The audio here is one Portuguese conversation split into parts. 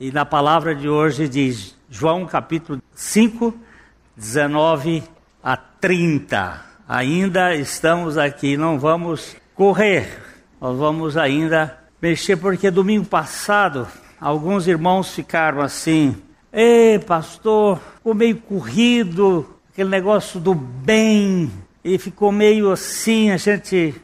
E na palavra de hoje diz João capítulo 5, 19 a 30. Ainda estamos aqui, não vamos correr, nós vamos ainda mexer, porque domingo passado alguns irmãos ficaram assim: Ei, pastor, ficou meio corrido, aquele negócio do bem, e ficou meio assim, a gente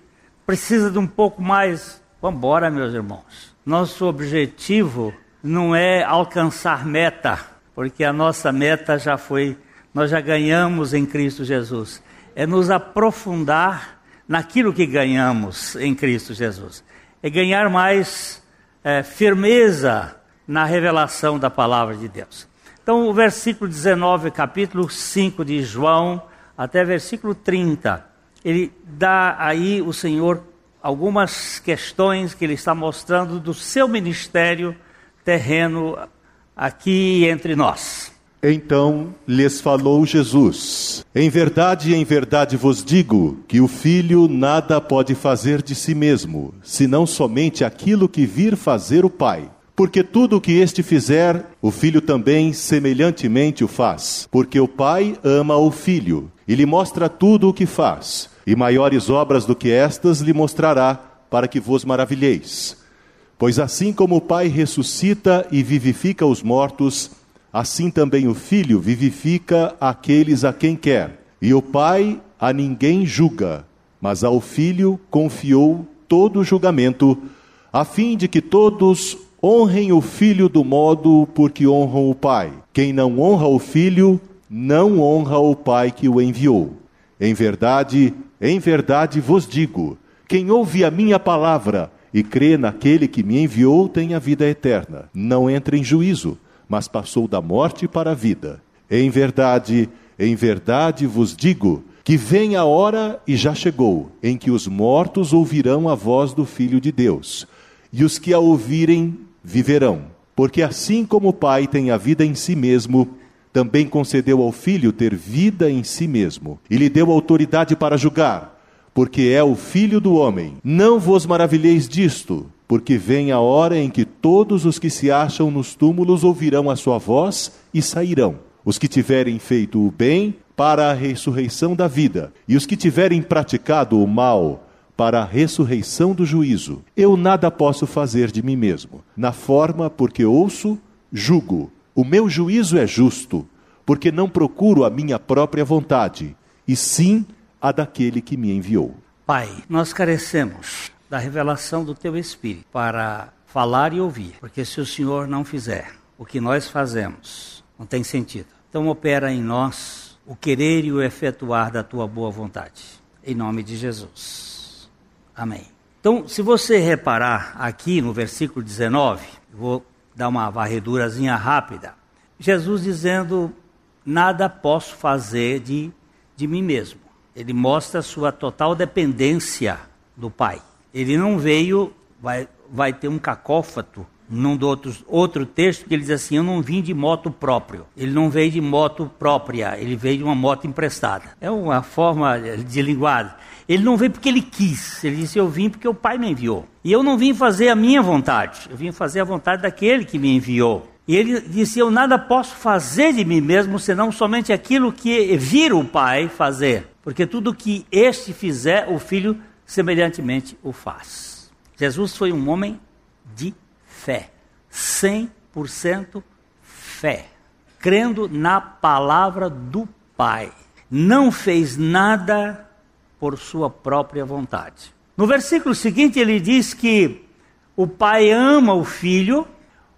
precisa de um pouco mais. Vamos embora, meus irmãos. Nosso objetivo não é alcançar meta, porque a nossa meta já foi, nós já ganhamos em Cristo Jesus. É nos aprofundar naquilo que ganhamos em Cristo Jesus. É ganhar mais é, firmeza na revelação da palavra de Deus. Então, o versículo 19, capítulo 5 de João, até versículo 30, ele dá aí o Senhor algumas questões que ele está mostrando do seu ministério terreno aqui entre nós. Então lhes falou Jesus: Em verdade, em verdade vos digo que o filho nada pode fazer de si mesmo, senão somente aquilo que vir fazer o Pai. Porque tudo o que este fizer, o filho também semelhantemente o faz. Porque o pai ama o filho e lhe mostra tudo o que faz. E maiores obras do que estas lhe mostrará, para que vos maravilheis. Pois assim como o pai ressuscita e vivifica os mortos, assim também o filho vivifica aqueles a quem quer. E o pai a ninguém julga, mas ao filho confiou todo o julgamento, a fim de que todos Honrem o filho do modo por que honram o pai. Quem não honra o filho, não honra o pai que o enviou. Em verdade, em verdade vos digo: quem ouve a minha palavra e crê naquele que me enviou tem a vida eterna. Não entra em juízo, mas passou da morte para a vida. Em verdade, em verdade vos digo que vem a hora e já chegou, em que os mortos ouvirão a voz do Filho de Deus, e os que a ouvirem viverão. Porque assim como o Pai tem a vida em si mesmo, também concedeu ao Filho ter vida em si mesmo, e lhe deu autoridade para julgar, porque é o Filho do homem. Não vos maravilheis disto, porque vem a hora em que todos os que se acham nos túmulos ouvirão a sua voz e sairão. Os que tiverem feito o bem, para a ressurreição da vida, e os que tiverem praticado o mal, para a ressurreição do juízo. Eu nada posso fazer de mim mesmo. Na forma, porque ouço, julgo. O meu juízo é justo, porque não procuro a minha própria vontade, e sim a daquele que me enviou. Pai, nós carecemos da revelação do teu Espírito para falar e ouvir, porque se o Senhor não fizer o que nós fazemos, não tem sentido. Então opera em nós o querer e o efetuar da tua boa vontade. Em nome de Jesus. Amém. Então, se você reparar aqui no versículo 19, vou dar uma varredurazinha rápida. Jesus dizendo: Nada posso fazer de, de mim mesmo. Ele mostra sua total dependência do Pai. Ele não veio, vai, vai ter um cacófato num do outro, outro texto que ele diz assim: Eu não vim de moto próprio. Ele não veio de moto própria, ele veio de uma moto emprestada. É uma forma de linguagem. Ele não veio porque ele quis, ele disse: Eu vim porque o Pai me enviou. E eu não vim fazer a minha vontade, eu vim fazer a vontade daquele que me enviou. E ele disse: Eu nada posso fazer de mim mesmo, senão somente aquilo que vir o Pai fazer. Porque tudo que este fizer, o Filho semelhantemente o faz. Jesus foi um homem de fé, 100% fé, crendo na palavra do Pai. Não fez nada por sua própria vontade. No versículo seguinte, ele diz que o pai ama o filho,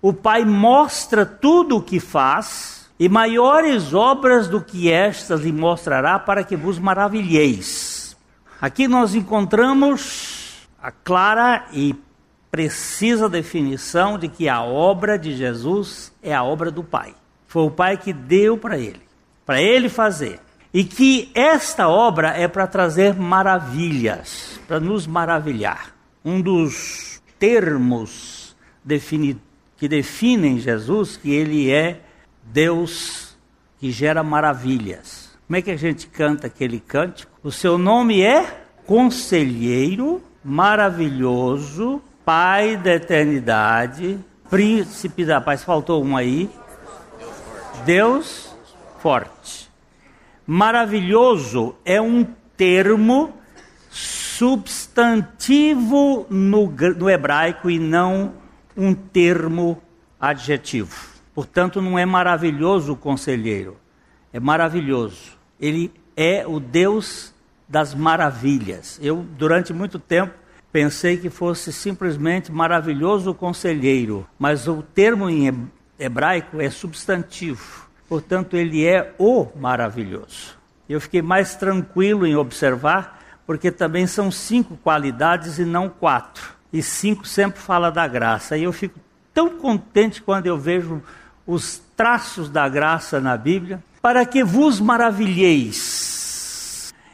o pai mostra tudo o que faz, e maiores obras do que estas lhe mostrará para que vos maravilheis. Aqui nós encontramos a clara e precisa definição de que a obra de Jesus é a obra do Pai. Foi o Pai que deu para ele, para ele fazer. E que esta obra é para trazer maravilhas, para nos maravilhar. Um dos termos defini que definem Jesus, que ele é Deus que gera maravilhas. Como é que a gente canta aquele cântico? O seu nome é Conselheiro Maravilhoso, Pai da Eternidade, Príncipe da paz, faltou um aí. Deus forte. Maravilhoso é um termo substantivo no, no hebraico e não um termo adjetivo. Portanto, não é maravilhoso o conselheiro, é maravilhoso. Ele é o Deus das maravilhas. Eu, durante muito tempo, pensei que fosse simplesmente maravilhoso conselheiro, mas o termo em hebraico é substantivo. Portanto, ele é o maravilhoso. Eu fiquei mais tranquilo em observar, porque também são cinco qualidades e não quatro. E cinco sempre fala da graça. E eu fico tão contente quando eu vejo os traços da graça na Bíblia, para que vos maravilheis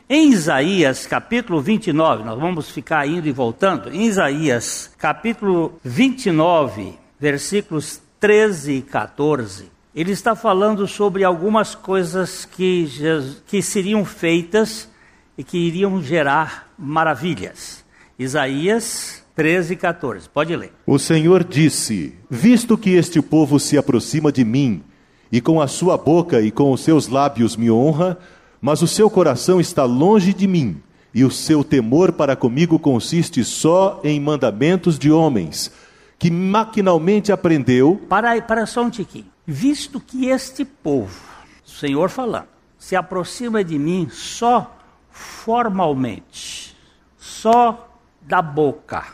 em Isaías capítulo 29, nós vamos ficar indo e voltando. Em Isaías capítulo 29, versículos 13 e 14, ele está falando sobre algumas coisas que, que seriam feitas e que iriam gerar maravilhas. Isaías 13 e 14, pode ler. O Senhor disse: Visto que este povo se aproxima de mim, e com a sua boca e com os seus lábios me honra, mas o seu coração está longe de mim, e o seu temor para comigo consiste só em mandamentos de homens, que maquinalmente aprendeu. Para, para só um tiquinho. Visto que este povo, o Senhor falando, se aproxima de mim só formalmente, só da boca,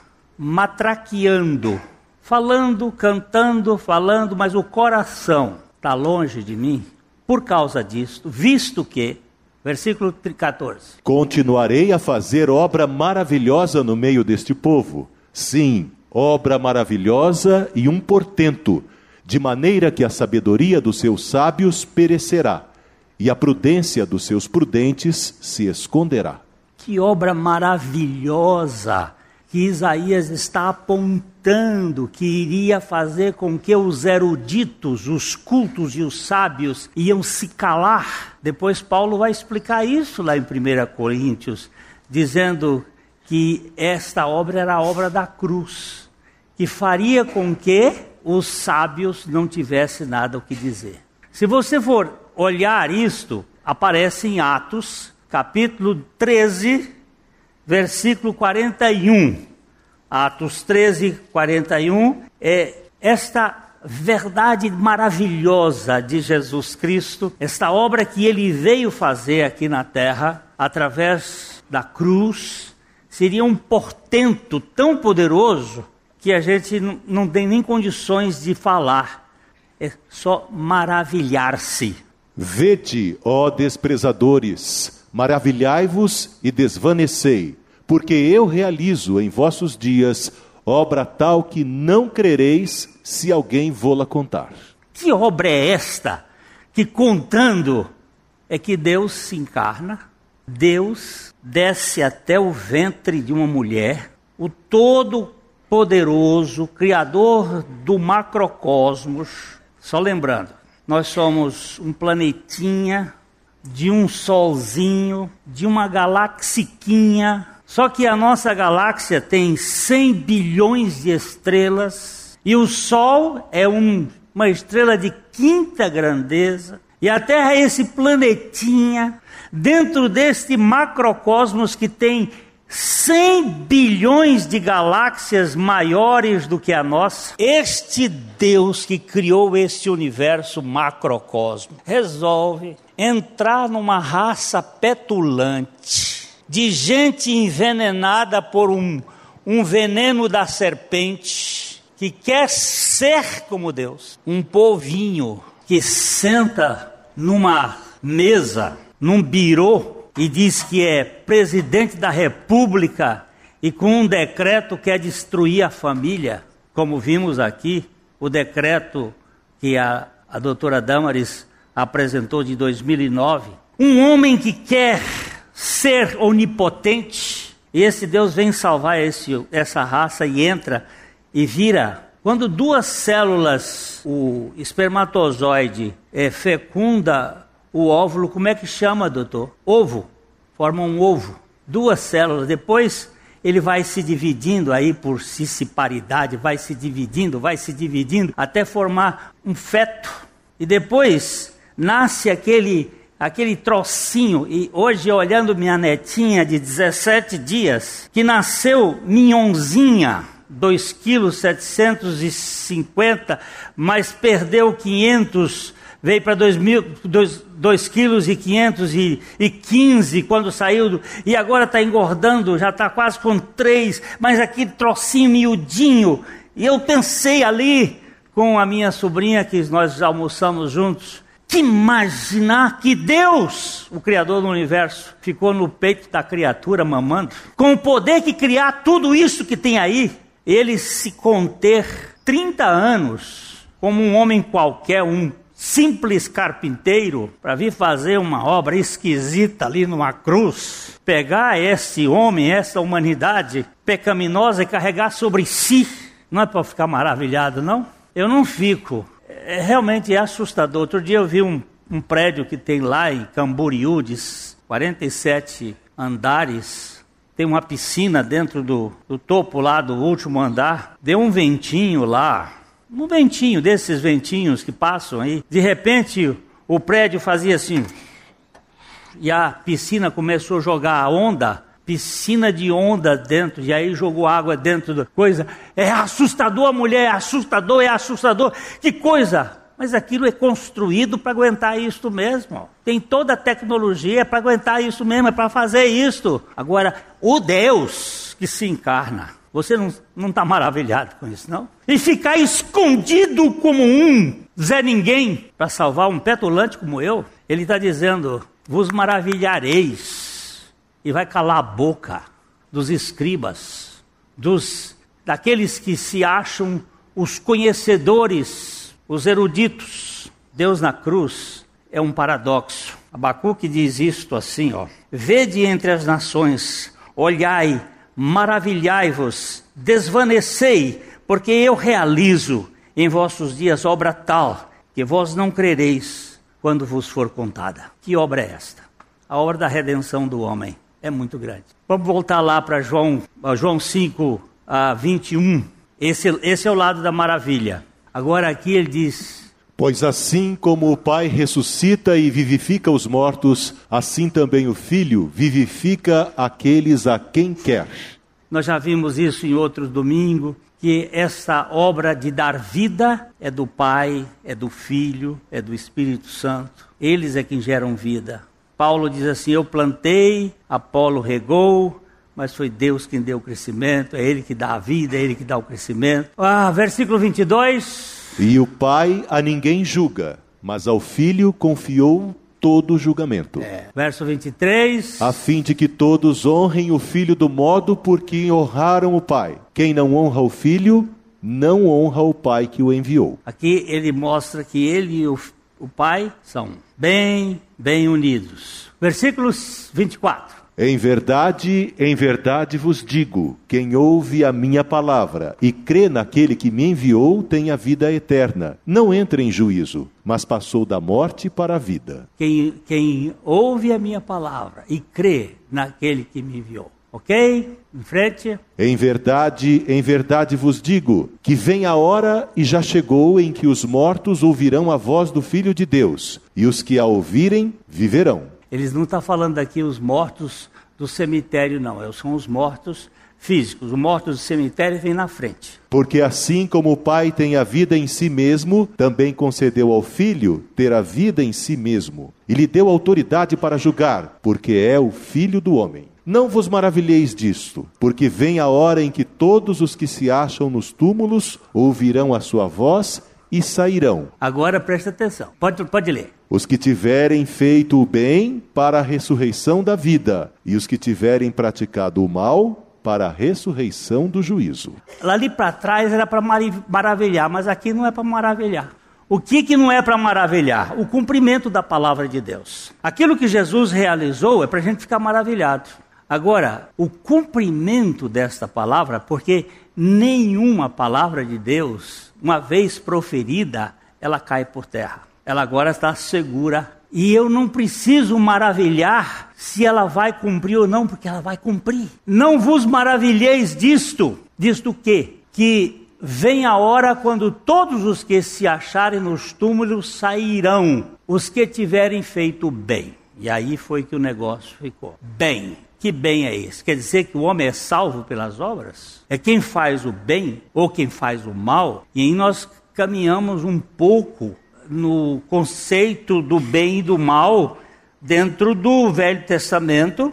matraqueando, falando, cantando, falando, mas o coração está longe de mim. Por causa disto, visto que Versículo 14. Continuarei a fazer obra maravilhosa no meio deste povo. Sim, obra maravilhosa e um portento, de maneira que a sabedoria dos seus sábios perecerá e a prudência dos seus prudentes se esconderá. Que obra maravilhosa! Que Isaías está apontando que iria fazer com que os eruditos, os cultos e os sábios iam se calar. Depois Paulo vai explicar isso lá em 1 Coríntios, dizendo que esta obra era a obra da cruz, que faria com que os sábios não tivessem nada o que dizer. Se você for olhar isto, aparece em Atos, capítulo 13, versículo 41. Atos 13, 41. É esta verdade maravilhosa de Jesus Cristo, esta obra que ele veio fazer aqui na terra, através da cruz, seria um portento tão poderoso que a gente não tem nem condições de falar. É só maravilhar-se. Vede, ó desprezadores, Maravilhai-vos e desvanecei, porque eu realizo em vossos dias obra tal que não crereis se alguém vô-la contar. Que obra é esta que contando é que Deus se encarna, Deus desce até o ventre de uma mulher, o todo poderoso, criador do macrocosmos. Só lembrando, nós somos um planetinha de um solzinho, de uma galaxiquinha. Só que a nossa galáxia tem 100 bilhões de estrelas e o Sol é um, uma estrela de quinta grandeza. E a Terra é esse planetinha dentro deste macrocosmos que tem 100 bilhões de galáxias maiores do que a nossa. Este Deus que criou este universo macrocosmo resolve entrar numa raça petulante, de gente envenenada por um, um veneno da serpente, que quer ser como Deus, um povinho que senta numa mesa, num birô, e diz que é presidente da república e com um decreto quer destruir a família, como vimos aqui, o decreto que a, a doutora Damaris apresentou de 2009. Um homem que quer ser onipotente, e esse Deus vem salvar esse, essa raça e entra e vira. Quando duas células, o espermatozoide é, fecunda o óvulo, como é que chama, doutor? Ovo. Forma um ovo. Duas células. Depois ele vai se dividindo aí por cissiparidade, vai se dividindo, vai se dividindo, até formar um feto. E depois nasce aquele aquele trocinho, e hoje olhando minha netinha de 17 dias, que nasceu minhonzinha, 2 quilos 750, mas perdeu 500 veio para 2 quilos e 515 quando saiu, do, e agora está engordando, já está quase com 3, mas aquele trocinho miudinho. E eu pensei ali com a minha sobrinha, que nós almoçamos juntos, que imaginar que Deus, o Criador do universo, ficou no peito da criatura mamando, com o poder que criar tudo isso que tem aí, ele se conter 30 anos como um homem qualquer, um simples carpinteiro para vir fazer uma obra esquisita ali numa cruz, pegar esse homem, essa humanidade pecaminosa e carregar sobre si, não é para ficar maravilhado, não? Eu não fico. É, realmente é assustador. Outro dia eu vi um, um prédio que tem lá em Camboriú, de 47 andares, tem uma piscina dentro do, do topo lá do último andar. Deu um ventinho lá, um ventinho desses ventinhos que passam aí. De repente, o prédio fazia assim. E a piscina começou a jogar a onda, piscina de onda dentro, e aí jogou água dentro da coisa. É assustador, a mulher, é assustador, é assustador. Que coisa! Mas aquilo é construído para aguentar isso mesmo. Tem toda a tecnologia para aguentar isso mesmo, é para fazer isso. Agora, o Deus que se encarna, você não está maravilhado com isso, não? E ficar escondido como um Zé Ninguém para salvar um petulante como eu? Ele está dizendo: vos maravilhareis e vai calar a boca dos escribas, dos daqueles que se acham os conhecedores, os eruditos. Deus na cruz é um paradoxo. Abacuque diz isto assim, ó: Vede entre as nações, olhai maravilhai-vos, desvanecei, porque eu realizo em vossos dias obra tal que vós não crereis quando vos for contada. Que obra é esta? A obra da redenção do homem é muito grande. Vamos voltar lá para João, João 5, a 21. Esse, esse é o lado da maravilha. Agora aqui ele diz: Pois assim como o Pai ressuscita e vivifica os mortos, assim também o Filho vivifica aqueles a quem quer. Nós já vimos isso em outros domingos, que essa obra de dar vida é do Pai, é do Filho, é do Espírito Santo. Eles é quem geram vida. Paulo diz assim: Eu plantei, Apolo regou, mas foi Deus quem deu o crescimento, é Ele que dá a vida, é Ele que dá o crescimento. Ah, versículo 22. E o Pai a ninguém julga, mas ao Filho confiou todo o julgamento. É. Verso 23. A fim de que todos honrem o Filho do modo por que honraram o Pai. Quem não honra o Filho, não honra o Pai que o enviou. Aqui ele mostra que ele e o, o Pai são bem, bem unidos. Versículos 24. Em verdade, em verdade vos digo: quem ouve a minha palavra e crê naquele que me enviou tem a vida eterna. Não entra em juízo, mas passou da morte para a vida. Quem, quem ouve a minha palavra e crê naquele que me enviou. Ok? Em frente. Em verdade, em verdade vos digo que vem a hora e já chegou em que os mortos ouvirão a voz do Filho de Deus, e os que a ouvirem viverão. Eles não estão tá falando aqui os mortos do cemitério, não. São os mortos físicos. Os mortos do cemitério vêm na frente. Porque assim como o Pai tem a vida em si mesmo, também concedeu ao Filho ter a vida em si mesmo. E lhe deu autoridade para julgar, porque é o Filho do homem. Não vos maravilheis disto, porque vem a hora em que todos os que se acham nos túmulos ouvirão a sua voz e sairão. Agora presta atenção. Pode, pode ler. Os que tiverem feito o bem para a ressurreição da vida, e os que tiverem praticado o mal para a ressurreição do juízo. Lá ali para trás era para maravilhar, mas aqui não é para maravilhar. O que, que não é para maravilhar? O cumprimento da palavra de Deus. Aquilo que Jesus realizou é para a gente ficar maravilhado. Agora, o cumprimento desta palavra, porque nenhuma palavra de Deus, uma vez proferida, ela cai por terra ela agora está segura E eu não preciso maravilhar se ela vai cumprir ou não, porque ela vai cumprir. Não vos maravilheis disto. Disto que? Que vem a hora quando todos os que se acharem nos túmulos sairão, os que tiverem feito bem. E aí foi que o negócio ficou. Bem. Que bem é esse? Quer dizer que o homem é salvo pelas obras? É quem faz o bem ou quem faz o mal? E aí nós caminhamos um pouco no conceito do bem e do mal dentro do Velho Testamento,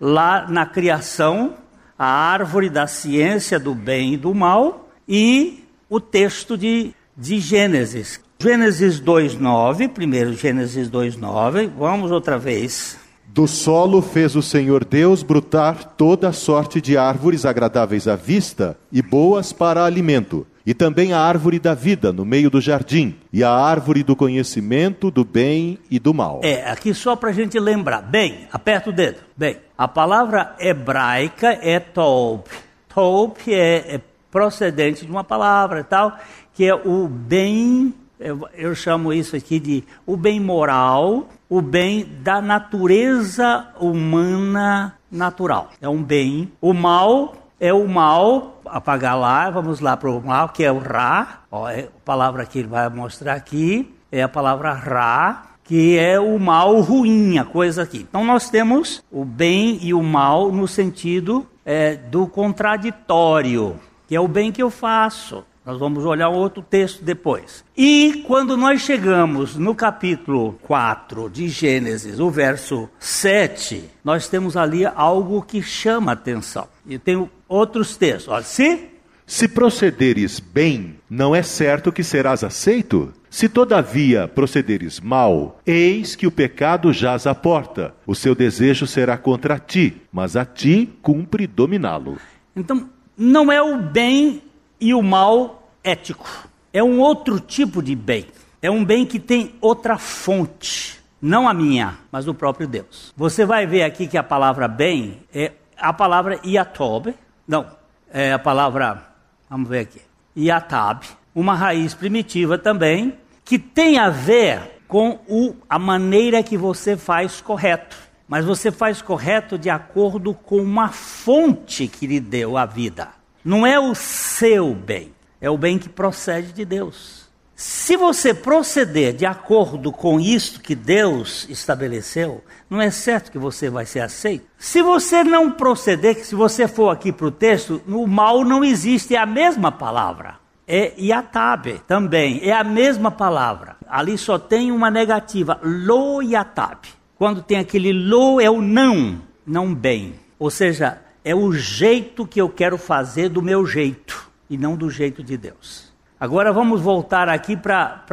lá na criação, a árvore da ciência do bem e do mal, e o texto de, de Gênesis. Gênesis 2,9, primeiro Gênesis 2,9, vamos outra vez. Do solo fez o Senhor Deus brotar toda sorte de árvores agradáveis à vista e boas para alimento e também a árvore da vida no meio do jardim, e a árvore do conhecimento do bem e do mal. É, aqui só para a gente lembrar. Bem, aperta o dedo. Bem, a palavra hebraica é tob. Tob é, é procedente de uma palavra e tal, que é o bem, eu, eu chamo isso aqui de o bem moral, o bem da natureza humana natural. É um bem. O mal é o mal, apagar lá, vamos lá para o mal, que é o Ra, ó, é a palavra que ele vai mostrar aqui, é a palavra Ra, que é o mal ruim, a coisa aqui. Então nós temos o bem e o mal no sentido é, do contraditório, que é o bem que eu faço, nós vamos olhar outro texto depois. E quando nós chegamos no capítulo 4 de Gênesis, o verso 7, nós temos ali algo que chama atenção. E tem outros textos. Olha, se se procederes bem, não é certo que serás aceito? Se todavia procederes mal, eis que o pecado jaz à porta. O seu desejo será contra ti, mas a ti cumpre dominá-lo. Então, não é o bem e o mal ético. É um outro tipo de bem. É um bem que tem outra fonte. Não a minha, mas do próprio Deus. Você vai ver aqui que a palavra bem é a palavra iatob. Não, é a palavra, vamos ver aqui, iatab. Uma raiz primitiva também, que tem a ver com o, a maneira que você faz correto. Mas você faz correto de acordo com uma fonte que lhe deu a vida. Não é o seu bem, é o bem que procede de Deus. Se você proceder de acordo com isto que Deus estabeleceu, não é certo que você vai ser aceito. Se você não proceder, se você for aqui para o texto, no mal não existe, é a mesma palavra. É yatabe também, é a mesma palavra. Ali só tem uma negativa, lo yatabe. Quando tem aquele lo é o não, não bem. Ou seja, é o jeito que eu quero fazer do meu jeito e não do jeito de Deus. Agora vamos voltar aqui para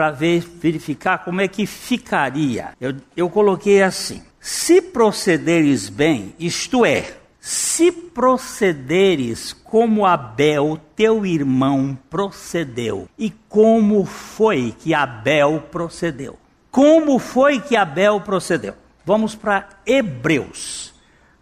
verificar como é que ficaria. Eu, eu coloquei assim: se procederes bem, isto é, se procederes como Abel, teu irmão, procedeu. E como foi que Abel procedeu? Como foi que Abel procedeu? Vamos para Hebreus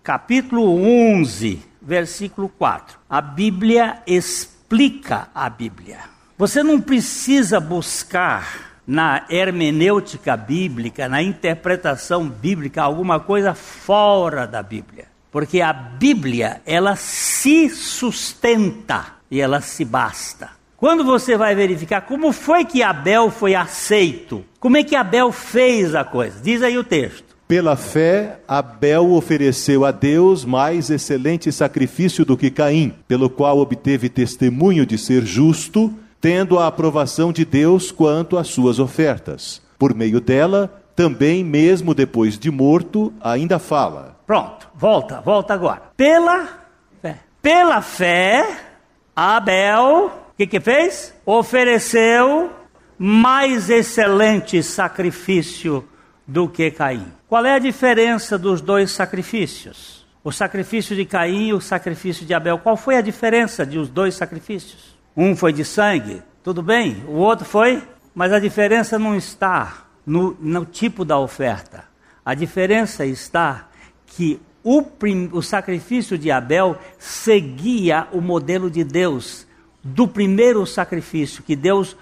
capítulo 11, versículo 4. A Bíblia explica a Bíblia. Você não precisa buscar na hermenêutica bíblica, na interpretação bíblica, alguma coisa fora da Bíblia. Porque a Bíblia, ela se sustenta e ela se basta. Quando você vai verificar como foi que Abel foi aceito, como é que Abel fez a coisa? Diz aí o texto. Pela fé, Abel ofereceu a Deus mais excelente sacrifício do que Caim, pelo qual obteve testemunho de ser justo, tendo a aprovação de Deus quanto às suas ofertas. Por meio dela, também, mesmo depois de morto, ainda fala. Pronto, volta, volta agora. Pela fé. Pela fé, Abel, o que, que fez? Ofereceu mais excelente sacrifício do que Caim. Qual é a diferença dos dois sacrifícios? O sacrifício de Caim e o sacrifício de Abel. Qual foi a diferença dos dois sacrifícios? Um foi de sangue, tudo bem. O outro foi, mas a diferença não está no, no tipo da oferta. A diferença está que o, prim, o sacrifício de Abel seguia o modelo de Deus do primeiro sacrifício que Deus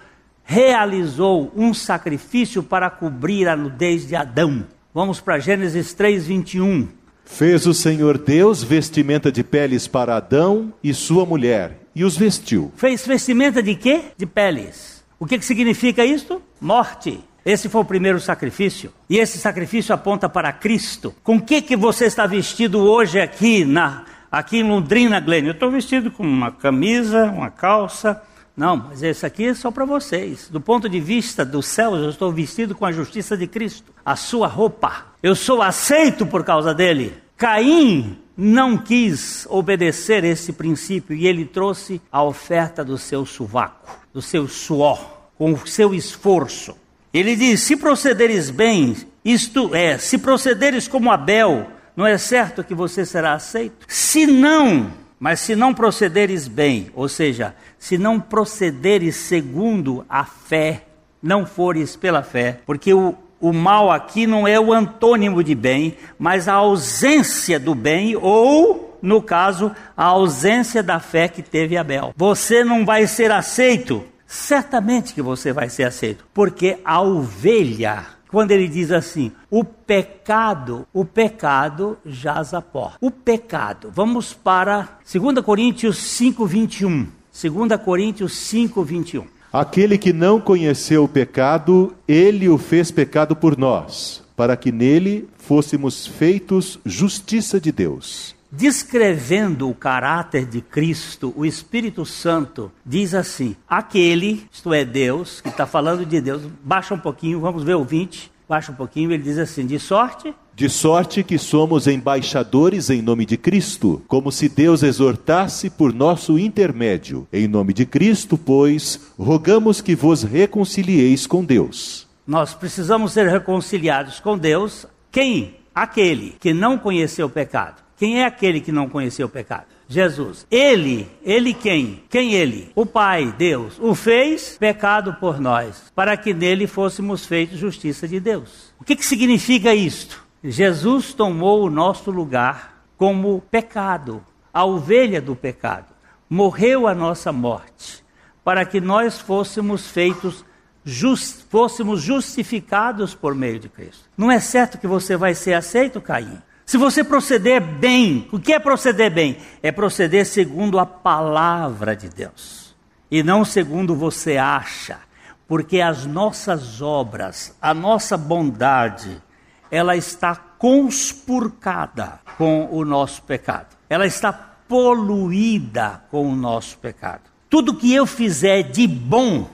realizou um sacrifício para cobrir a nudez de Adão. Vamos para Gênesis 3, 21. Fez o Senhor Deus vestimenta de peles para Adão e sua mulher, e os vestiu. Fez vestimenta de quê? De peles. O que, que significa isto? Morte. Esse foi o primeiro sacrifício. E esse sacrifício aponta para Cristo. Com que que você está vestido hoje aqui na aqui em Londrina, Glenn? Eu estou vestido com uma camisa, uma calça, não, mas esse aqui é só para vocês. Do ponto de vista dos céus, eu estou vestido com a justiça de Cristo. A sua roupa. Eu sou aceito por causa dele. Caim não quis obedecer esse princípio e ele trouxe a oferta do seu sovaco, do seu suor, com o seu esforço. Ele diz: se procederes bem, isto é, se procederes como Abel, não é certo que você será aceito? Se não, mas se não procederes bem, ou seja, se não procederes segundo a fé, não fores pela fé, porque o, o mal aqui não é o antônimo de bem, mas a ausência do bem, ou, no caso, a ausência da fé que teve Abel. Você não vai ser aceito. Certamente que você vai ser aceito, porque a ovelha quando ele diz assim: o pecado, o pecado jaz a porta. O pecado. Vamos para 2 Coríntios 5, 21. 2 Coríntios 5, 21. Aquele que não conheceu o pecado, ele o fez pecado por nós, para que nele fôssemos feitos justiça de Deus. Descrevendo o caráter de Cristo, o Espírito Santo diz assim: aquele, isto é Deus, que está falando de Deus, baixa um pouquinho, vamos ver o 20, baixa um pouquinho, ele diz assim: de sorte. De sorte que somos embaixadores em nome de Cristo, como se Deus exortasse por nosso intermédio. Em nome de Cristo, pois, rogamos que vos reconcilieis com Deus. Nós precisamos ser reconciliados com Deus. Quem? Aquele que não conheceu o pecado quem é aquele que não conheceu o pecado? Jesus. Ele, ele quem? Quem ele? O Pai, Deus, o fez pecado por nós, para que nele fôssemos feitos justiça de Deus. O que, que significa isto? Jesus tomou o nosso lugar como pecado, a ovelha do pecado. Morreu a nossa morte, para que nós fôssemos feitos just, fôssemos justificados por meio de Cristo. Não é certo que você vai ser aceito, Caim? Se você proceder bem, o que é proceder bem? É proceder segundo a palavra de Deus e não segundo você acha, porque as nossas obras, a nossa bondade, ela está conspurcada com o nosso pecado. Ela está poluída com o nosso pecado. Tudo que eu fizer de bom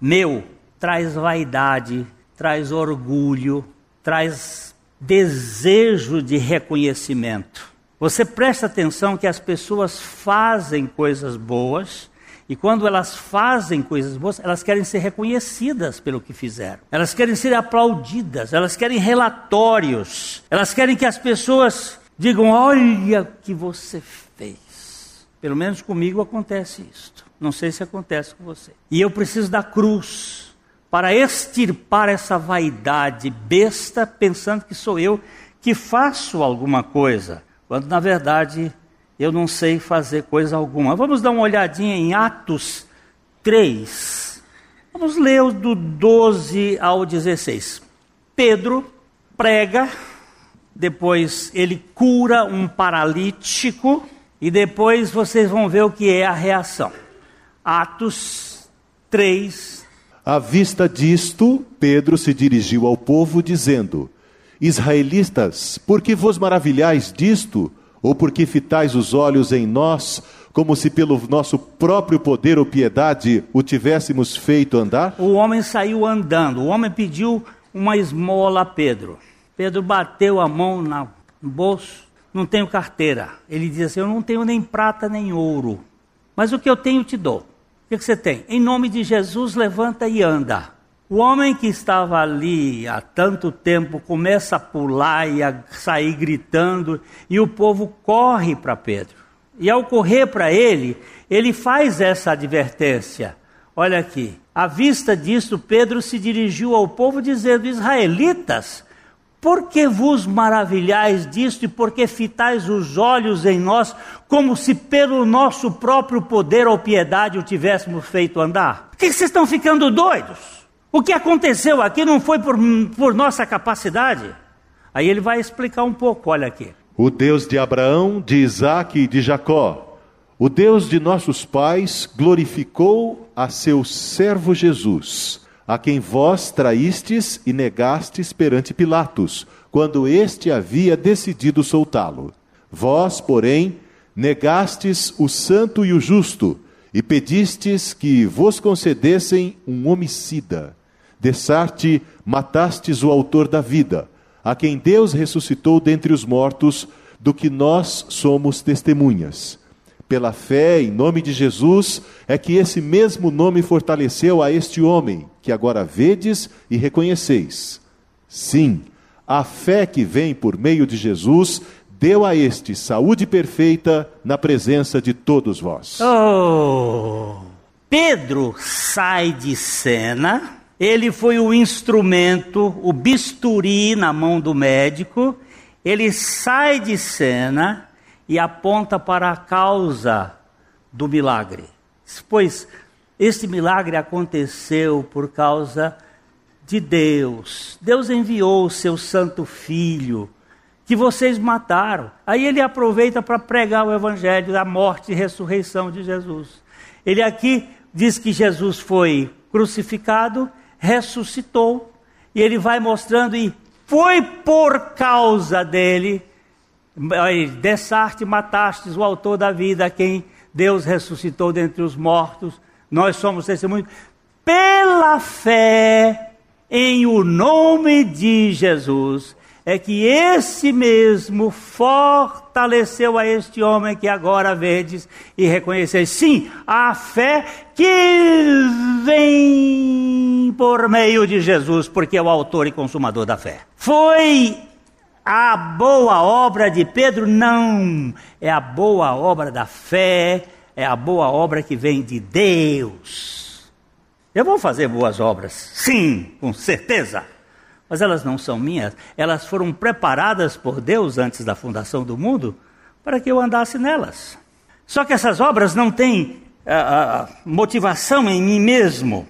meu traz vaidade, traz orgulho, traz desejo de reconhecimento. Você presta atenção que as pessoas fazem coisas boas e quando elas fazem coisas boas, elas querem ser reconhecidas pelo que fizeram. Elas querem ser aplaudidas, elas querem relatórios. Elas querem que as pessoas digam: "Olha o que você fez". Pelo menos comigo acontece isso. Não sei se acontece com você. E eu preciso da cruz para extirpar essa vaidade besta, pensando que sou eu que faço alguma coisa, quando na verdade eu não sei fazer coisa alguma. Vamos dar uma olhadinha em Atos 3. Vamos ler do 12 ao 16. Pedro prega, depois ele cura um paralítico, e depois vocês vão ver o que é a reação. Atos 3, à vista disto, Pedro se dirigiu ao povo, dizendo: Israelitas, por que vos maravilhais disto? Ou por que fitais os olhos em nós, como se pelo nosso próprio poder ou piedade o tivéssemos feito andar? O homem saiu andando, o homem pediu uma esmola a Pedro. Pedro bateu a mão no bolso, não tenho carteira. Ele diz assim: Eu não tenho nem prata nem ouro, mas o que eu tenho te dou. O que, você tem? Em nome de Jesus, levanta e anda. O homem que estava ali há tanto tempo começa a pular e a sair gritando, e o povo corre para Pedro. E ao correr para ele, ele faz essa advertência. Olha aqui, à vista disso, Pedro se dirigiu ao povo dizendo: Israelitas, Por que vos maravilhais disto e por que fitais os olhos em nós, como se pelo nosso próprio poder ou piedade o tivéssemos feito andar? Por que vocês estão ficando doidos? O que aconteceu aqui não foi por, por nossa capacidade. Aí ele vai explicar um pouco, olha aqui. O Deus de Abraão, de Isaque e de Jacó, o Deus de nossos pais, glorificou a seu servo Jesus a quem vós traístes e negastes perante Pilatos, quando este havia decidido soltá-lo. Vós, porém, negastes o santo e o justo, e pedistes que vos concedessem um homicida. Dessarte matastes o autor da vida, a quem Deus ressuscitou dentre os mortos, do que nós somos testemunhas. Pela fé em nome de Jesus, é que esse mesmo nome fortaleceu a este homem, que agora vedes e reconheceis. Sim, a fé que vem por meio de Jesus deu a este saúde perfeita na presença de todos vós. Oh! Pedro sai de cena, ele foi o instrumento, o bisturi na mão do médico, ele sai de cena e aponta para a causa do milagre. Pois este milagre aconteceu por causa de Deus. Deus enviou o seu santo filho, que vocês mataram. Aí ele aproveita para pregar o evangelho da morte e ressurreição de Jesus. Ele aqui diz que Jesus foi crucificado, ressuscitou, e ele vai mostrando e foi por causa dele Dessarte matastes o autor da vida, quem Deus ressuscitou dentre os mortos. Nós somos testemunhos pela fé em o nome de Jesus. É que esse mesmo fortaleceu a este homem que agora vedes e reconheceis. Sim, a fé que vem por meio de Jesus, porque é o autor e consumador da fé. Foi a boa obra de Pedro não, é a boa obra da fé, é a boa obra que vem de Deus. Eu vou fazer boas obras, sim, com certeza, mas elas não são minhas, elas foram preparadas por Deus antes da fundação do mundo para que eu andasse nelas. Só que essas obras não têm uh, motivação em mim mesmo.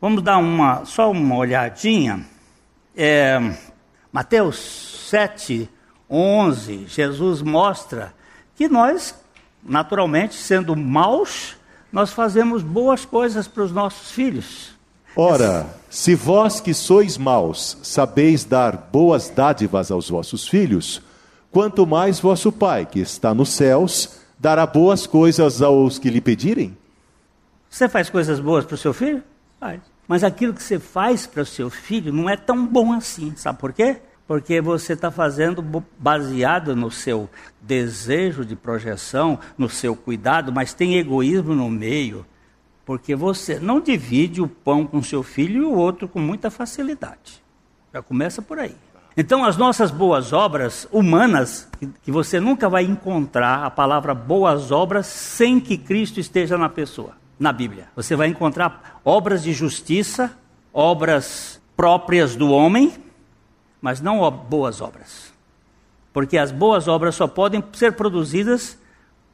Vamos dar uma, só uma olhadinha. É, Mateus 7, 11, Jesus mostra que nós, naturalmente, sendo maus, nós fazemos boas coisas para os nossos filhos. Ora, se vós que sois maus sabeis dar boas dádivas aos vossos filhos, quanto mais vosso Pai, que está nos céus, dará boas coisas aos que lhe pedirem? Você faz coisas boas para o seu filho? Faz. Mas aquilo que você faz para o seu filho não é tão bom assim, sabe por quê? Porque você está fazendo baseado no seu desejo de projeção, no seu cuidado, mas tem egoísmo no meio, porque você não divide o pão com seu filho e o outro com muita facilidade. Já começa por aí. Então, as nossas boas obras humanas, que você nunca vai encontrar a palavra boas obras sem que Cristo esteja na pessoa, na Bíblia. Você vai encontrar obras de justiça, obras próprias do homem, mas não boas obras. Porque as boas obras só podem ser produzidas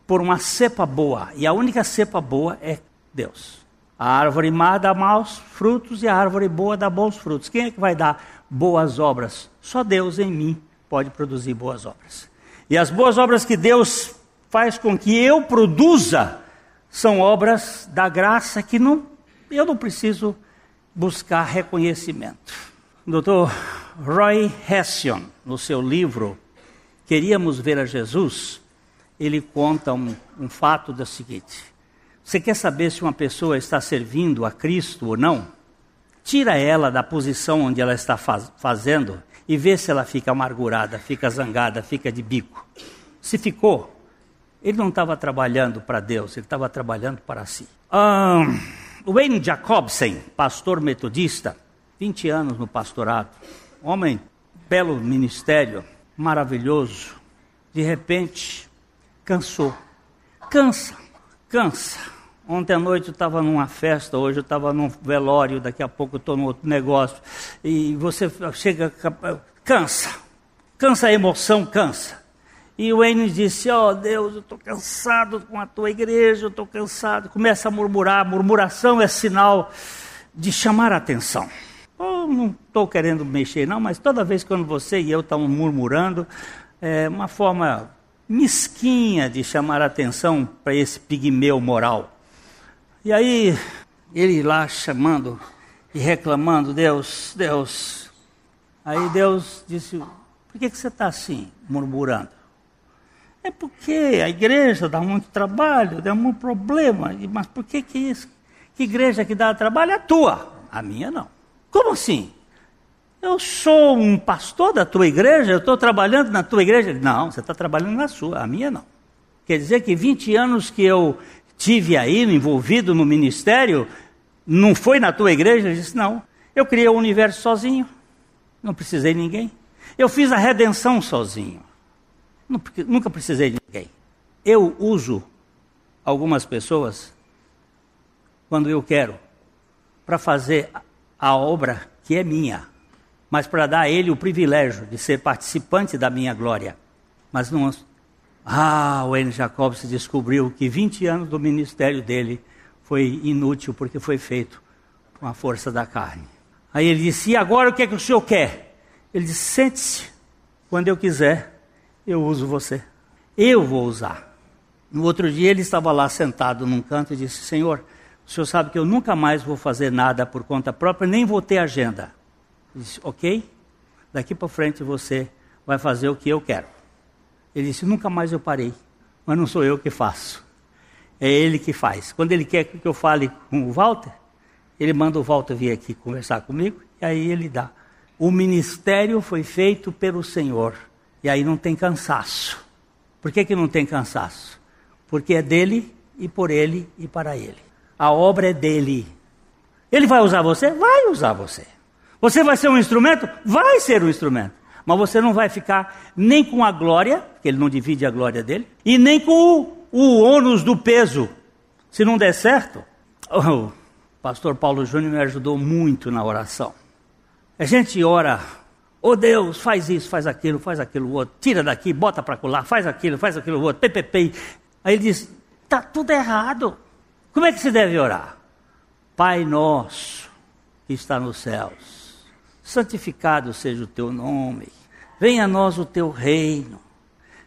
por uma cepa boa, e a única cepa boa é Deus. A árvore má dá maus frutos e a árvore boa dá bons frutos. Quem é que vai dar boas obras? Só Deus em mim pode produzir boas obras. E as boas obras que Deus faz com que eu produza são obras da graça que não, eu não preciso buscar reconhecimento. Doutor Roy Hession, no seu livro Queríamos Ver a Jesus, ele conta um, um fato da seguinte: Você quer saber se uma pessoa está servindo a Cristo ou não? Tira ela da posição onde ela está faz, fazendo e vê se ela fica amargurada, fica zangada, fica de bico. Se ficou, ele não estava trabalhando para Deus, ele estava trabalhando para si. Um, Wayne Jacobsen, pastor metodista, 20 anos no pastorado, homem, belo ministério, maravilhoso, de repente cansou. Cansa, cansa. Ontem à noite eu estava numa festa, hoje eu estava num velório, daqui a pouco eu estou num outro negócio. E você chega cansa. Cansa a emoção, cansa. E o Enes disse: Ó oh, Deus, eu estou cansado com a tua igreja, eu estou cansado. Começa a murmurar. Murmuração é sinal de chamar a atenção. Oh, não estou querendo mexer, não, mas toda vez quando você e eu estamos murmurando, é uma forma mesquinha de chamar a atenção para esse pigmeu moral. E aí, ele lá chamando e reclamando: Deus, Deus. Aí Deus disse: Por que, que você está assim, murmurando? É porque a igreja dá muito trabalho, dá muito problema. Mas por que que isso? Que igreja que dá trabalho é a tua, a minha não. Como assim? Eu sou um pastor da tua igreja, eu estou trabalhando na tua igreja. Não, você está trabalhando na sua, a minha não. Quer dizer que 20 anos que eu tive aí envolvido no ministério, não foi na tua igreja? Eu disse, não. Eu criei o universo sozinho, não precisei de ninguém. Eu fiz a redenção sozinho. Nunca precisei de ninguém. Eu uso algumas pessoas quando eu quero para fazer a obra que é minha, mas para dar a ele o privilégio de ser participante da minha glória. Mas não. Ah, o N. Jacobs descobriu que 20 anos do ministério dele foi inútil porque foi feito com a força da carne. Aí ele disse: E agora o que é que o senhor quer? Ele disse: Sente-se, quando eu quiser, eu uso você. Eu vou usar. No outro dia ele estava lá sentado num canto e disse: Senhor, o senhor sabe que eu nunca mais vou fazer nada por conta própria, nem vou ter agenda. Eu disse: Ok, daqui para frente você vai fazer o que eu quero. Ele disse: Nunca mais eu parei, mas não sou eu que faço. É ele que faz. Quando ele quer que eu fale com o Walter, ele manda o Walter vir aqui conversar comigo e aí ele dá. O ministério foi feito pelo Senhor. E aí não tem cansaço. Por que, que não tem cansaço? Porque é dele e por ele e para ele. A obra é dele. Ele vai usar você? Vai usar você. Você vai ser um instrumento? Vai ser um instrumento. Mas você não vai ficar nem com a glória, que ele não divide a glória dele, e nem com o, o ônus do peso. Se não der certo, o pastor Paulo Júnior me ajudou muito na oração. A gente ora oh Deus, faz isso, faz aquilo, faz aquilo outro, tira daqui, bota para colar, faz aquilo, faz aquilo outro, ppp. Aí ele diz: está tudo errado. Como é que se deve orar? Pai nosso que está nos céus, santificado seja o teu nome, venha a nós o teu reino,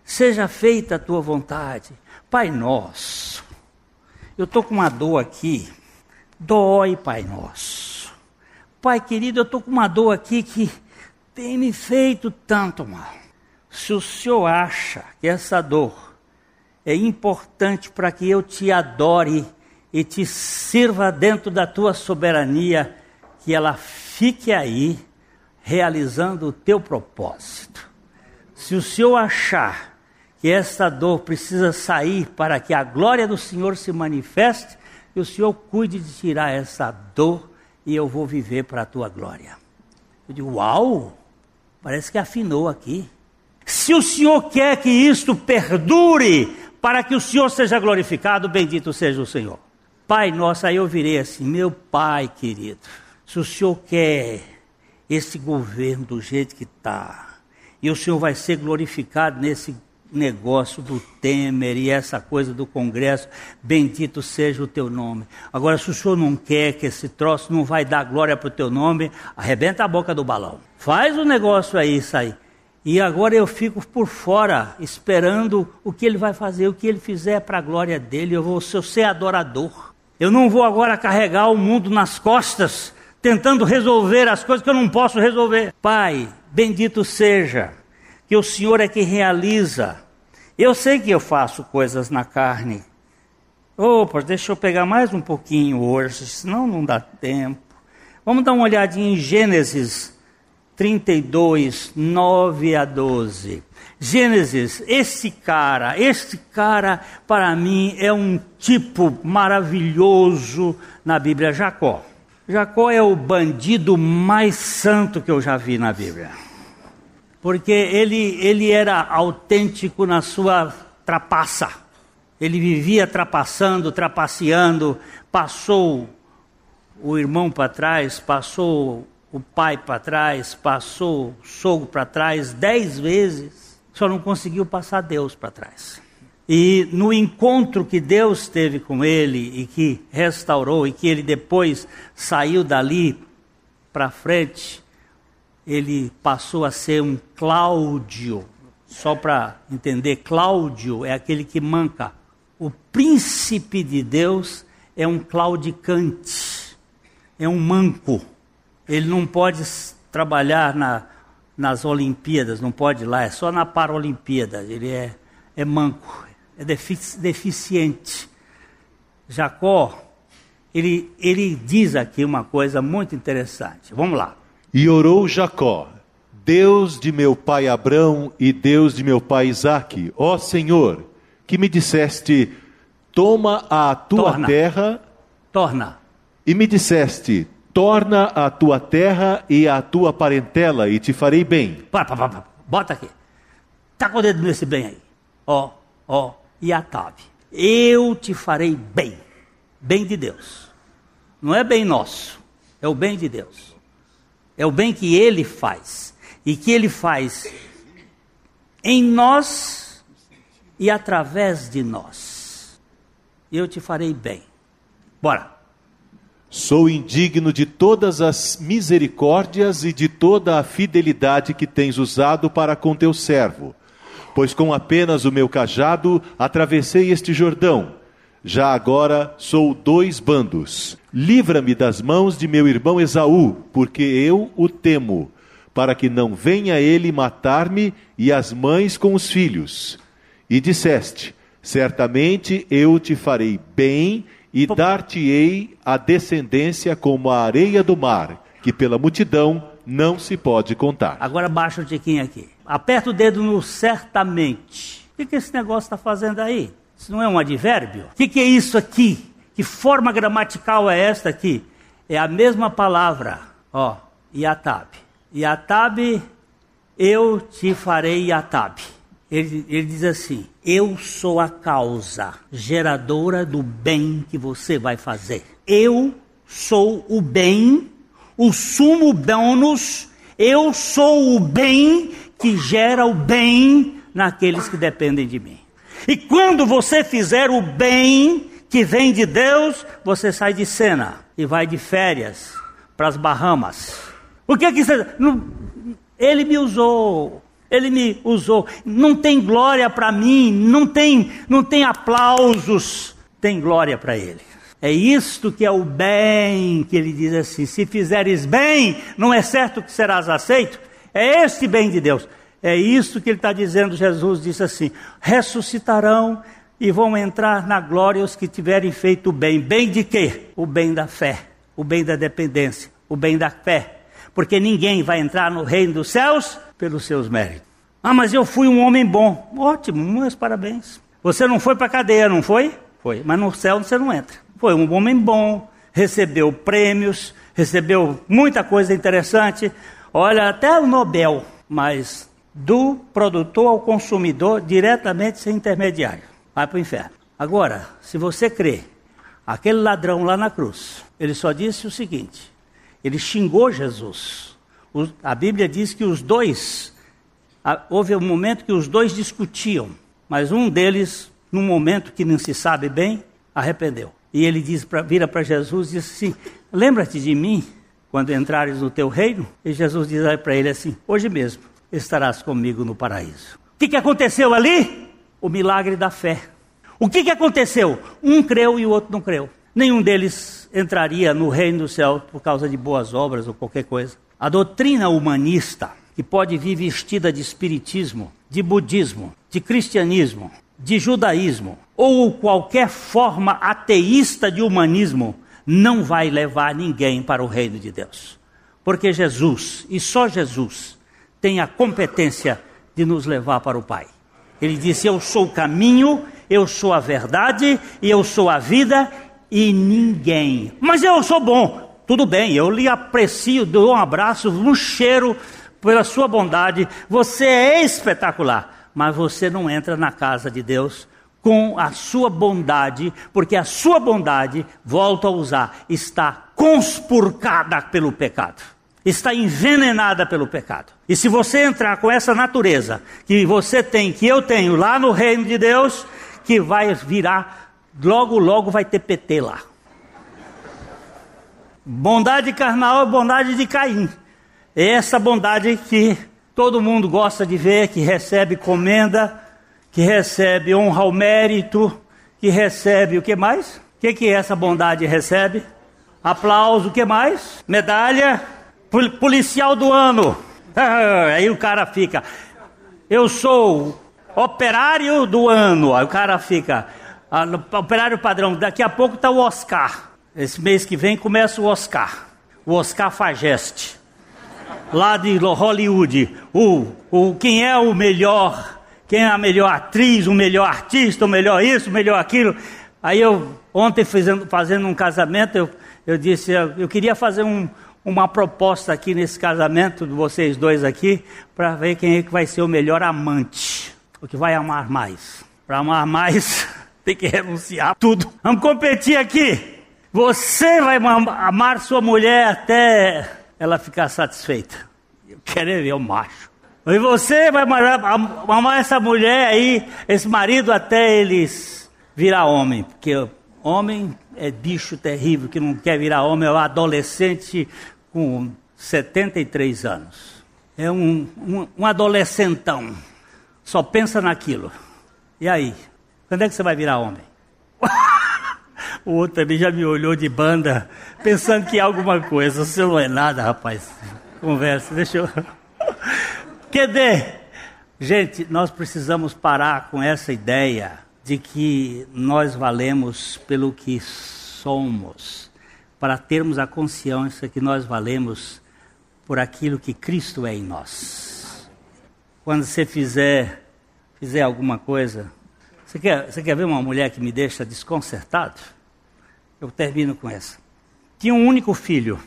seja feita a tua vontade. Pai nosso, eu estou com uma dor aqui, dói, Pai nosso. Pai querido, eu estou com uma dor aqui que tem me feito tanto mal. Se o senhor acha que essa dor é importante para que eu te adore e te sirva dentro da tua soberania, que ela fique aí realizando o teu propósito. Se o senhor achar que essa dor precisa sair para que a glória do Senhor se manifeste, que o Senhor cuide de tirar essa dor e eu vou viver para a tua glória. Eu digo, uau! Parece que afinou aqui. Se o Senhor quer que isto perdure, para que o Senhor seja glorificado, bendito seja o Senhor. Pai nosso, aí eu virei assim, meu Pai querido, se o Senhor quer esse governo do jeito que está, e o Senhor vai ser glorificado nesse negócio do Temer e essa coisa do Congresso, bendito seja o teu nome. Agora, se o senhor não quer que esse troço não vai dar glória para o teu nome, arrebenta a boca do balão. Faz o negócio aí sair. E agora eu fico por fora, esperando o que ele vai fazer, o que ele fizer para a glória dele. Eu vou ser adorador. Eu não vou agora carregar o mundo nas costas, tentando resolver as coisas que eu não posso resolver. Pai, bendito seja que o Senhor é que realiza. Eu sei que eu faço coisas na carne. Opa, deixa eu pegar mais um pouquinho hoje, senão não dá tempo. Vamos dar uma olhadinha em Gênesis 32, 9 a 12. Gênesis, esse cara, esse cara para mim é um tipo maravilhoso na Bíblia, Jacó. Jacó é o bandido mais santo que eu já vi na Bíblia porque ele, ele era autêntico na sua trapaça. Ele vivia trapaçando, trapaceando, passou o irmão para trás, passou o pai para trás, passou o sogro para trás dez vezes, só não conseguiu passar Deus para trás. E no encontro que Deus teve com ele e que restaurou e que ele depois saiu dali para frente, ele passou a ser um Cláudio. Só para entender, Cláudio é aquele que manca. O príncipe de Deus é um claudicante, é um manco. Ele não pode trabalhar na, nas Olimpíadas, não pode ir lá, é só na Paralimpíada. Ele é, é manco, é defici deficiente. Jacó, ele, ele diz aqui uma coisa muito interessante. Vamos lá. E orou Jacó, Deus de meu pai Abrão e Deus de meu pai Isaque, ó Senhor, que me disseste: Toma a tua Torna. terra. Torna. E me disseste: Torna a tua terra e a tua parentela, e te farei bem. Bota aqui. Tá com o dedo nesse bem aí. Ó, ó, e Atabe. Eu te farei bem. Bem de Deus. Não é bem nosso. É o bem de Deus. É o bem que ele faz. E que ele faz em nós e através de nós. Eu te farei bem. Bora. Sou indigno de todas as misericórdias e de toda a fidelidade que tens usado para com teu servo. Pois com apenas o meu cajado atravessei este Jordão. Já agora sou dois bandos. Livra-me das mãos de meu irmão Esaú, porque eu o temo, para que não venha ele matar-me e as mães com os filhos. E disseste: Certamente eu te farei bem e dar-te-ei a descendência como a areia do mar, que pela multidão não se pode contar. Agora baixa o tiquinho aqui. Aperta o dedo no certamente. O que, que esse negócio está fazendo aí? Isso não é um advérbio? O que, que é isso aqui? Que forma gramatical é esta aqui? É a mesma palavra, ó, Iatab. Iatab, eu te farei Iatab. Ele, ele diz assim: Eu sou a causa geradora do bem que você vai fazer. Eu sou o bem, o sumo bônus. Eu sou o bem que gera o bem naqueles que dependem de mim. E quando você fizer o bem que vem de Deus, você sai de cena e vai de férias para as Bahamas. O que é que você. Ele me usou. Ele me usou. Não tem glória para mim, não tem, não tem aplausos, tem glória para ele. É isto que é o bem, que ele diz assim: se fizeres bem, não é certo que serás aceito? É este bem de Deus. É isso que ele está dizendo. Jesus disse assim: ressuscitarão e vão entrar na glória os que tiverem feito o bem. Bem de quê? O bem da fé, o bem da dependência, o bem da fé. Porque ninguém vai entrar no reino dos céus pelos seus méritos. Ah, mas eu fui um homem bom. Ótimo, meus parabéns. Você não foi para a cadeia, não foi? Foi. Mas no céu você não entra. Foi um homem bom, recebeu prêmios, recebeu muita coisa interessante. Olha, até o Nobel, mas do produtor ao consumidor diretamente sem intermediário. Vai para o inferno. Agora, se você crê, aquele ladrão lá na cruz, ele só disse o seguinte: ele xingou Jesus. O, a Bíblia diz que os dois, a, houve um momento que os dois discutiam, mas um deles, num momento que não se sabe bem, arrependeu. E ele diz pra, vira para Jesus e diz assim: Lembra-te de mim quando entrares no teu reino? E Jesus diz para ele assim: Hoje mesmo estarás comigo no paraíso. O que, que aconteceu ali? O milagre da fé. O que, que aconteceu? Um creu e o outro não creu. Nenhum deles entraria no reino do céu por causa de boas obras ou qualquer coisa. A doutrina humanista, que pode vir vestida de espiritismo, de budismo, de cristianismo, de judaísmo ou qualquer forma ateísta de humanismo, não vai levar ninguém para o reino de Deus. Porque Jesus, e só Jesus, tem a competência de nos levar para o Pai. Ele disse: Eu sou o caminho, eu sou a verdade e eu sou a vida e ninguém. Mas eu sou bom. Tudo bem, eu lhe aprecio, dou um abraço, um cheiro pela sua bondade. Você é espetacular, mas você não entra na casa de Deus com a sua bondade, porque a sua bondade, volto a usar, está conspurcada pelo pecado. está envenenada pelo pecado. E se você entrar com essa natureza que você tem, que eu tenho lá no reino de Deus, que vai virar, logo, logo vai ter PT lá. Bondade carnal é bondade de Caim. É essa bondade que todo mundo gosta de ver, que recebe comenda, que recebe honra ao mérito, que recebe o que mais? O que, que essa bondade recebe? Aplauso, o que mais? Medalha, policial do ano. Aí o cara fica, eu sou operário do ano. Aí o cara fica, operário padrão, daqui a pouco está o Oscar. Esse mês que vem começa o Oscar. O Oscar Fageste. Lá de Hollywood. O, o, quem é o melhor? Quem é a melhor atriz, o melhor artista, o melhor isso, o melhor aquilo. Aí eu, ontem fazendo, fazendo um casamento, eu, eu disse, eu, eu queria fazer um, uma proposta aqui nesse casamento de vocês dois aqui, para ver quem é que vai ser o melhor amante, o que vai amar mais. Para amar mais, tem que renunciar tudo. Vamos competir aqui. Você vai amar sua mulher até ela ficar satisfeita. Eu quero ver o macho. E você vai amar, amar essa mulher aí, esse marido até eles virar homem, porque homem é bicho terrível que não quer virar homem, é um adolescente com 73 anos. É um, um, um adolescentão. Só pensa naquilo. E aí? Quando é que você vai virar homem? o outro também já me olhou de banda, pensando que é alguma coisa. Você não é nada, rapaz. Conversa, deixa eu. Quer Gente, nós precisamos parar com essa ideia de que nós valemos pelo que somos, para termos a consciência que nós valemos por aquilo que Cristo é em nós. Quando você fizer, fizer alguma coisa, você quer, você quer ver uma mulher que me deixa desconcertado? Eu termino com essa. Tinha um único filho,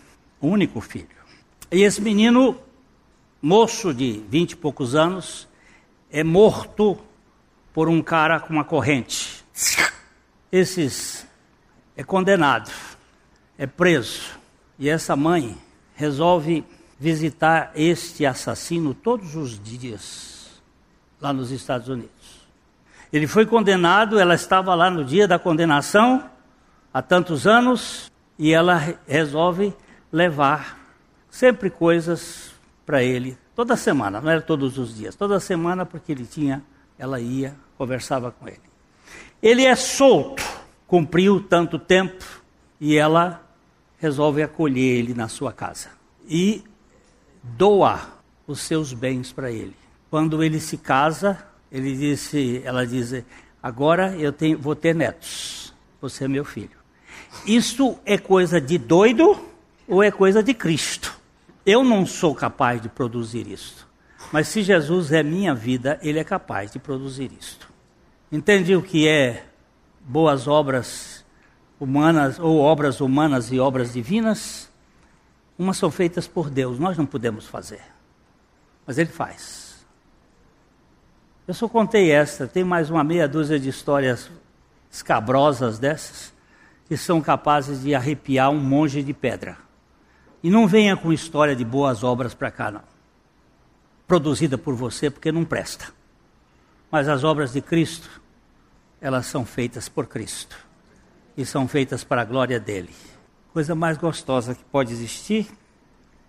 um único filho. E esse menino, moço de vinte e poucos anos, é morto por um cara com uma corrente. Esses é condenado, é preso. E essa mãe resolve visitar este assassino todos os dias lá nos Estados Unidos. Ele foi condenado, ela estava lá no dia da condenação, há tantos anos, e ela resolve levar sempre coisas para ele, toda semana, não era todos os dias, toda semana, porque ele tinha, ela ia conversava com ele. Ele é solto, cumpriu tanto tempo e ela resolve acolher ele na sua casa e doa os seus bens para ele. Quando ele se casa, ele disse, ela diz: agora eu tenho, vou ter netos. Você é meu filho. Isso é coisa de doido ou é coisa de Cristo? Eu não sou capaz de produzir isso. Mas se Jesus é minha vida, ele é capaz de produzir isto. Entende o que é boas obras humanas ou obras humanas e obras divinas? Umas são feitas por Deus, nós não podemos fazer. Mas ele faz. Eu só contei esta, tem mais uma meia dúzia de histórias escabrosas dessas que são capazes de arrepiar um monge de pedra. E não venha com história de boas obras para cá, não produzida por você porque não presta. Mas as obras de Cristo, elas são feitas por Cristo e são feitas para a glória dele. Coisa mais gostosa que pode existir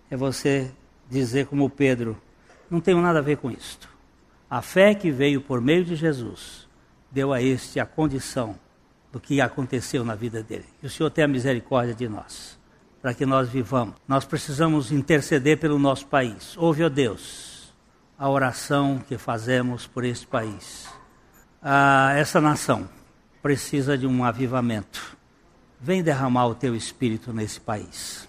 é você dizer como Pedro, não tenho nada a ver com isto. A fé que veio por meio de Jesus deu a este a condição do que aconteceu na vida dele. Que o Senhor tenha misericórdia de nós, para que nós vivamos. Nós precisamos interceder pelo nosso país. Ouve, ó Deus, a oração que fazemos por este país. Ah, essa nação precisa de um avivamento. Vem derramar o teu espírito nesse país.